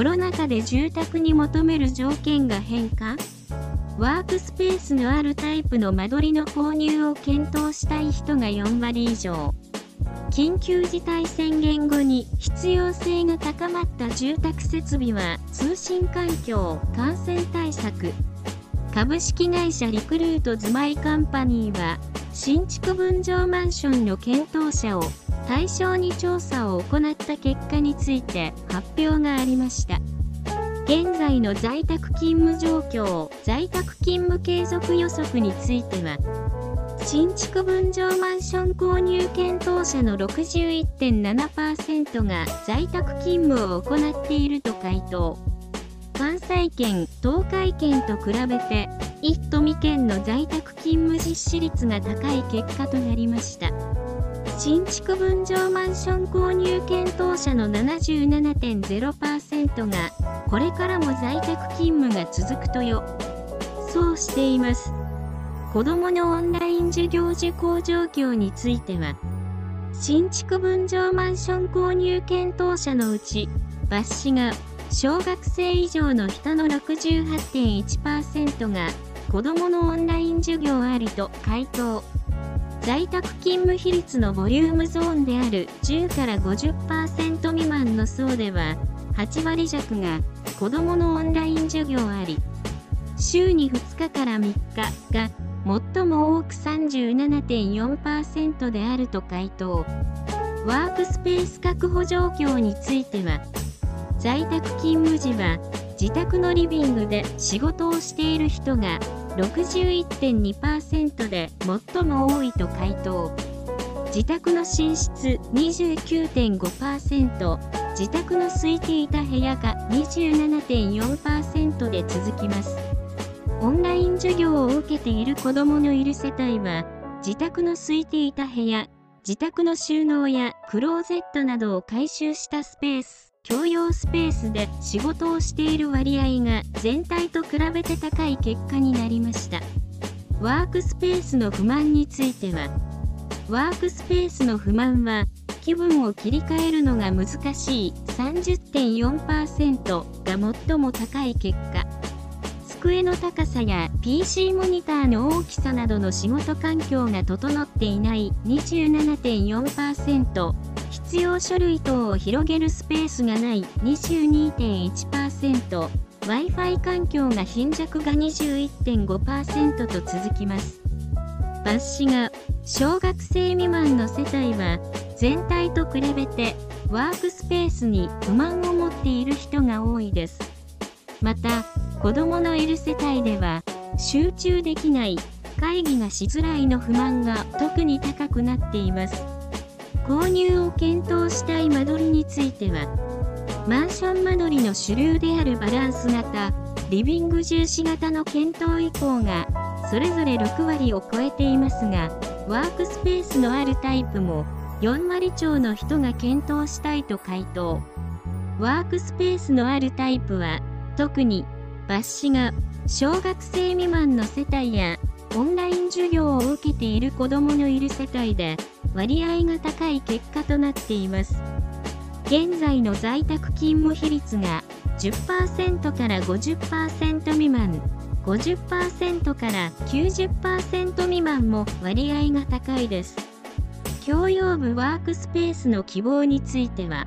コロナ禍で住宅に求める条件が変化？ワークスペースのあるタイプの間取りの購入を検討したい人が4割以上。緊急事態宣言後に必要性が高まった住宅設備は通信環境、感染対策。株式会社リクルート住まいカンパニーは新築分譲マンションの検討者を対象に調査を行った結果について発表がありました。現在の在宅勤務状況、在宅勤務継続予測については、新築分譲マンション購入検討者の61.7%が在宅勤務を行っていると回答。関西圏、東海圏と比べて、1都2県の在宅勤務実施率が高い結果となりました。新築分譲マンション購入検討者の77.0%がこれからも在宅勤務が続くとよ。そうしています。子供のオンライン授業受講状況については、新築分譲マンション購入検討者のうち、抜歯が小学生以上の人の68.1%が子供のオンライン授業ありと回答。在宅勤務比率のボリュームゾーンである10から50%未満の層では、8割弱が子どものオンライン授業あり、週に2日から3日が最も多く37.4%であると回答。ワークスペース確保状況については、在宅勤務時は自宅のリビングで仕事をしている人が61.2%で最も多いと回答。自宅の寝室29.5%、自宅の空いていた部屋が27.4%で続きます。オンライン授業を受けている子供のいる世帯は、自宅の空いていた部屋、自宅の収納やクローゼットなどを改修したスペース、共用スペースで仕事をしている割合が全体と比べて高い結果になりました。ワークスペースの不満については、ワークスペースの不満は、気分を切り替えるのが難しい30.4%が最も高い結果机の高さや PC モニターの大きさなどの仕事環境が整っていない27.4%必要書類等を広げるスペースがない22.1% Wi-Fi 環境が貧弱が21.5%と続きます。抜歯が小学生未満の世帯は全体と比べてワークスペースに不満を持っている人が多いです。また、子供のいる世帯では集中できない会議がしづらいの不満が特に高くなっています。購入を検討したい間取りについては、マンション間取りの主流であるバランス型、リビング重視型の検討以降がそれぞれ6割を超えていますが、ワークスペースのあるタイプも4割超の人が検討したいと回答。ワークスペースのあるタイプは、特に抜歯が小学生未満の世帯やオンライン授業を受けている子どものいる世帯で割合が高い結果となっています。現在の在宅勤務比率が10%から50%未満、50%から90%未満も割合が高いです。共用部ワークスペースの希望については、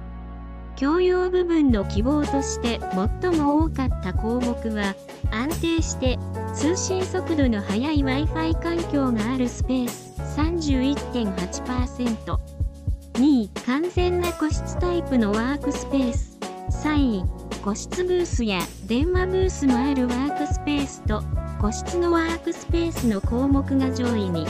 共用部分の希望として最も多かった項目は、安定して通信速度の速い Wi-Fi 環境があるスペース31.8%。2位、完全な個室タイプのワークスペース。3位、個室ブースや電話ブースもあるワークスペースと、個室のワークスペースの項目が上位に。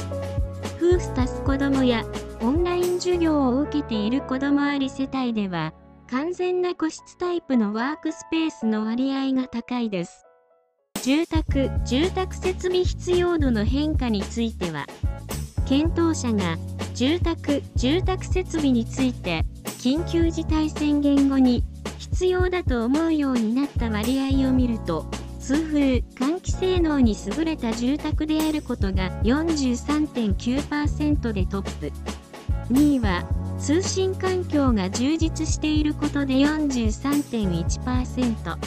夫婦足す子供やオンライン授業を受けている子供あり世帯では、完全な個室タイプのワークスペースの割合が高いです。住宅、住宅設備必要度の変化については、検討者が住宅、住宅設備について、緊急事態宣言後に必要だと思うようになった割合を見ると、通風、換気性能に優れた住宅であることが43.9%でトップ。2位は通信環境が充実していることで43.1%。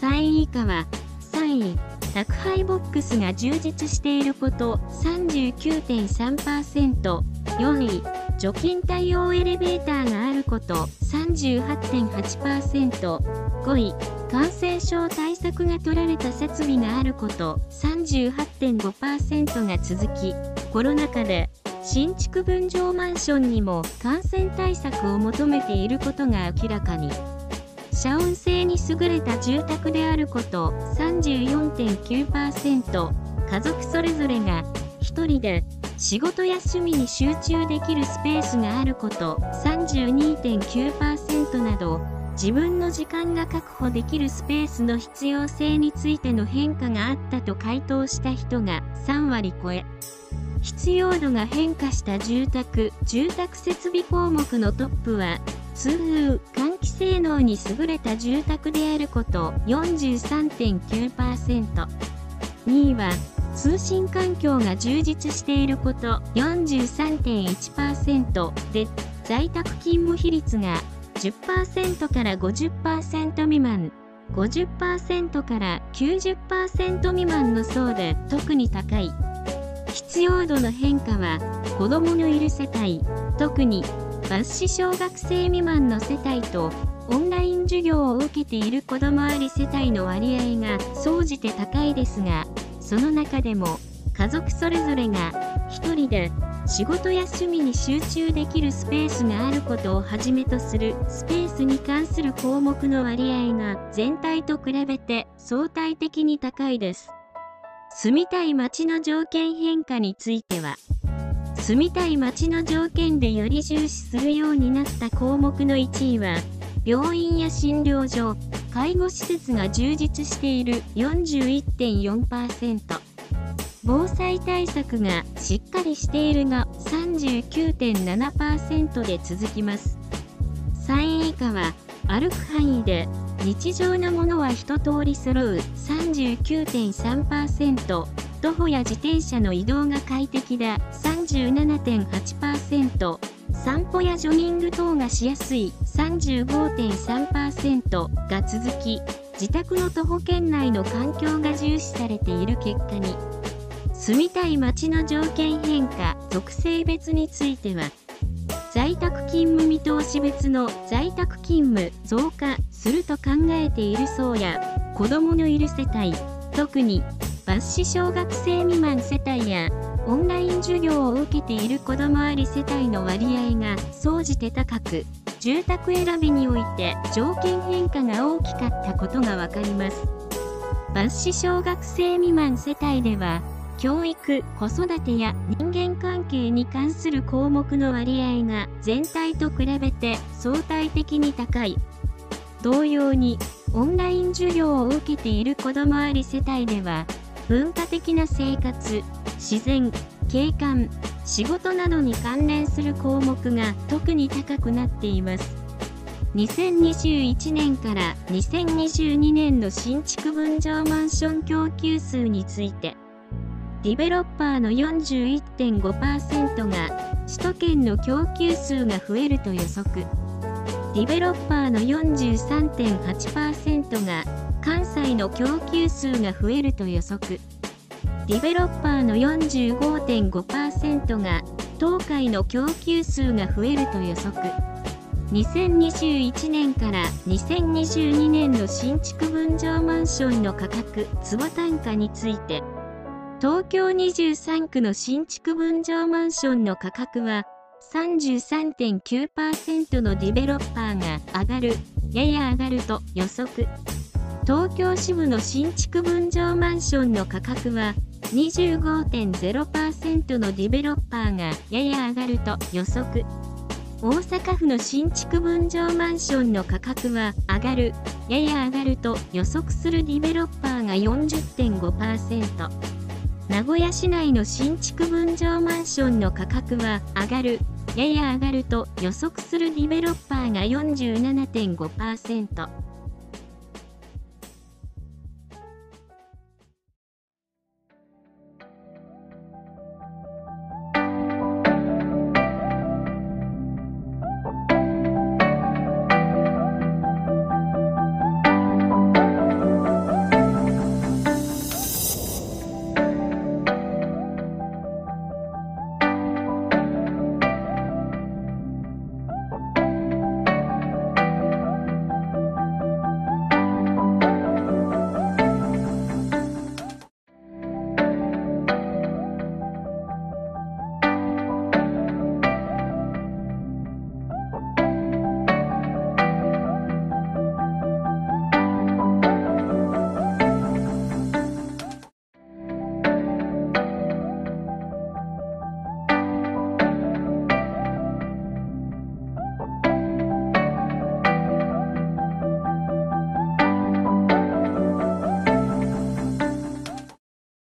3位以下は、3位、宅配ボックスが充実していること39.3%、4位、除菌対応エレベーターがあること38.8%、5位、感染症対策が取られた設備があること38.5%が続き、コロナ禍で新築分譲マンションにも感染対策を求めていることが明らかに。遮音性に優れた住宅であること34.9%家族それぞれが1人で仕事や趣味に集中できるスペースがあること32.9%など自分の時間が確保できるスペースの必要性についての変化があったと回答した人が3割超え。必要度が変化した住宅住宅設備項目のトップは通風換気性能に優れた住宅であること43.9%。2位は通信環境が充実していること43.1%で在宅勤務比率が10%から50%未満。50%から90%未満の層で特に高い。必要度の変化は子どものいる世帯特に抜子小学生未満の世帯とオンライン授業を受けている子どもあり世帯の割合が総じて高いですがその中でも家族それぞれが1人で仕事や趣味に集中できるスペースがあることをはじめとするスペースに関する項目の割合が全体と比べて相対的に高いです。住みたい街の条件変化については住みたい街の条件でより重視するようになった項目の1位は、病院や診療所、介護施設が充実している41.4%。防災対策がしっかりしているが39.7%で続きます。3位以下は歩く範囲で日常のものは一通り揃う39.3%徒歩や自転車の移動が快適だ。37.8%散歩やジョギング等がしやすい。35.3%が続き自宅の徒歩圏内の環境が重視されている結果に。住みたい街の条件変化属性別については在宅勤務見通し別の在宅勤務増加すると考えている層や子どものいる世帯特に抜子小学生未満世帯やオンライン授業を受けている子どもあり世帯の割合が総じて高く住宅選びにおいて条件変化が大きかったことがわかります抜子小学生未満世帯では教育、子育てや人間関係に関する項目の割合が全体と比べて相対的に高い。同様に、オンライン授業を受けている子どもあり世帯では、文化的な生活、自然、景観、仕事などに関連する項目が特に高くなっています。2021年から2022年の新築分譲マンション供給数について、ディベロッパーの41.5%が首都圏の供給数が増えると予測。ディベロッパーの43.8%が関西の供給数が増えると予測。ディベロッパーの45.5%が東海の供給数が増えると予測。2021年から2022年の新築分譲マンションの価格、坪単価について、東京23区の新築分譲マンションの価格は、33.9%のディベロッパーが上がる、やや上がると予測。東京支部の新築分譲マンションの価格は25.0%のディベロッパーがやや上がると予測。大阪府の新築分譲マンションの価格は上がる。やや上がると予測するディベロッパーが40.5%名古屋市内の新築分譲マンションの価格は上がる。やや上がると予測するディベロッパーが47.5%。